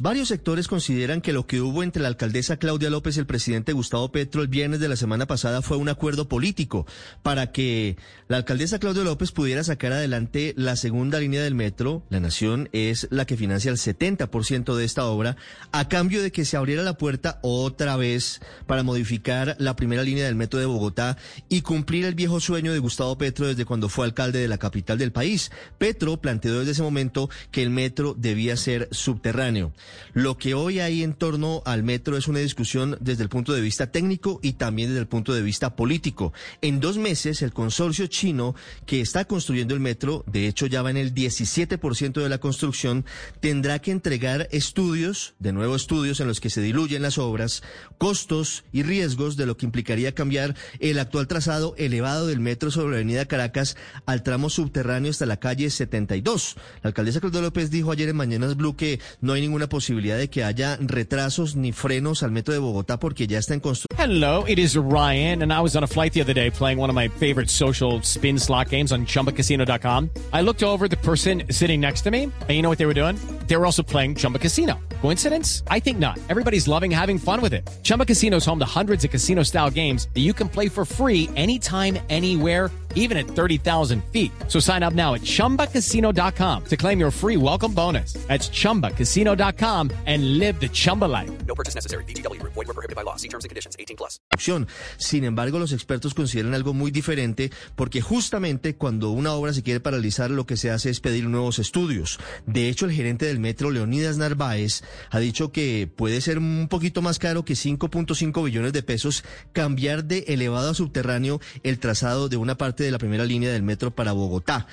Varios sectores consideran que lo que hubo entre la alcaldesa Claudia López y el presidente Gustavo Petro el viernes de la semana pasada fue un acuerdo político para que la alcaldesa Claudia López pudiera sacar adelante la segunda línea del metro. La Nación es la que financia el 70% de esta obra a cambio de que se abriera la puerta otra vez para modificar la primera línea del metro de Bogotá y cumplir el viejo sueño de Gustavo Petro desde cuando fue alcalde de la capital del país. Petro planteó desde ese momento que el metro debía ser subterráneo. Lo que hoy hay en torno al metro es una discusión desde el punto de vista técnico y también desde el punto de vista político. En dos meses, el consorcio chino que está construyendo el metro, de hecho ya va en el 17% de la construcción, tendrá que entregar estudios, de nuevo estudios en los que se diluyen las obras, costos y riesgos de lo que implicaría cambiar el actual trazado elevado del metro sobre la avenida Caracas al tramo subterráneo hasta la calle 72. La alcaldesa Claudia López dijo ayer en Mañanas Blue que no hay ninguna posibilidad de que haya retrasos ni frenos al metro de Bogotá porque ya está en construcción. Hello, it is Ryan, and I was on a flight the other day playing one of my favorite social spin slot games on chumbacasino.com. I looked over the person sitting next to me, and you know what they were doing? They were also playing Chumba Casino. Coincidence? I think not. Everybody's loving having fun with it. Chumba Casino is home to hundreds of casino style games that you can play for free anytime, anywhere even at 30,000 feet. So sign up now at ChumbaCasino.com to claim your free welcome bonus. That's ChumbaCasino.com and live the Chumba life. No purchase necessary. VGW. Void were prohibited by law. See terms and conditions. 18 plus. Sin embargo, los expertos consideran algo muy diferente porque justamente cuando una obra se quiere paralizar, lo que se hace es pedir nuevos estudios. De hecho, el gerente del metro, Leonidas Narváez, ha dicho que puede ser un poquito más caro que 5.5 billones de pesos cambiar de elevado a subterráneo el trazado de una parte de la primera línea del metro para Bogotá.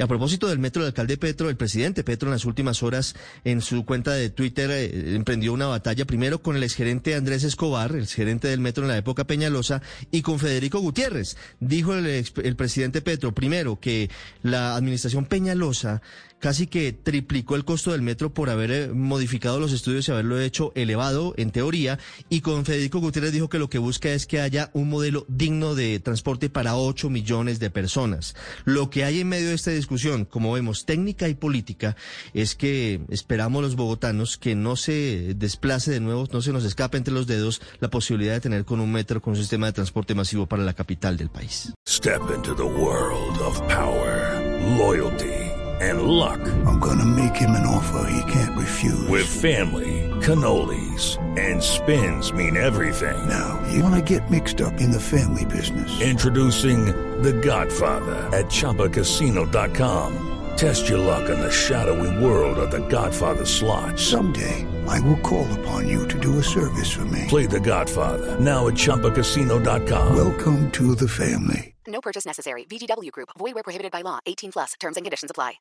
A propósito del metro, el alcalde Petro, el presidente Petro en las últimas horas en su cuenta de Twitter eh, emprendió una batalla primero con el exgerente Andrés Escobar, el gerente del metro en la época Peñalosa, y con Federico Gutiérrez. Dijo el, el presidente Petro, primero, que la administración Peñalosa casi que triplicó el costo del metro por haber eh, modificado los estudios y haberlo hecho elevado en teoría. Y con Federico Gutiérrez dijo que lo que busca es que haya un modelo digno de transporte para 8 millones de personas. Lo que hay en medio de esta discusión, como vemos, técnica y política, es que esperamos los bogotanos que no se desplace de nuevo, no se nos escape entre los dedos la posibilidad de tener con un metro, con un sistema de transporte masivo para la capital del país. Step into the world of power, loyalty. and luck. I'm gonna make him an offer he can't refuse. With family, cannolis, and spins mean everything. Now, you wanna get mixed up in the family business. Introducing The Godfather at Choppacasino.com. Test your luck in the shadowy world of The Godfather slot. Someday, I will call upon you to do a service for me. Play The Godfather now at Choppacasino.com. Welcome to the family. No purchase necessary. VGW Group. Void where prohibited by law. 18 plus. Terms and conditions apply.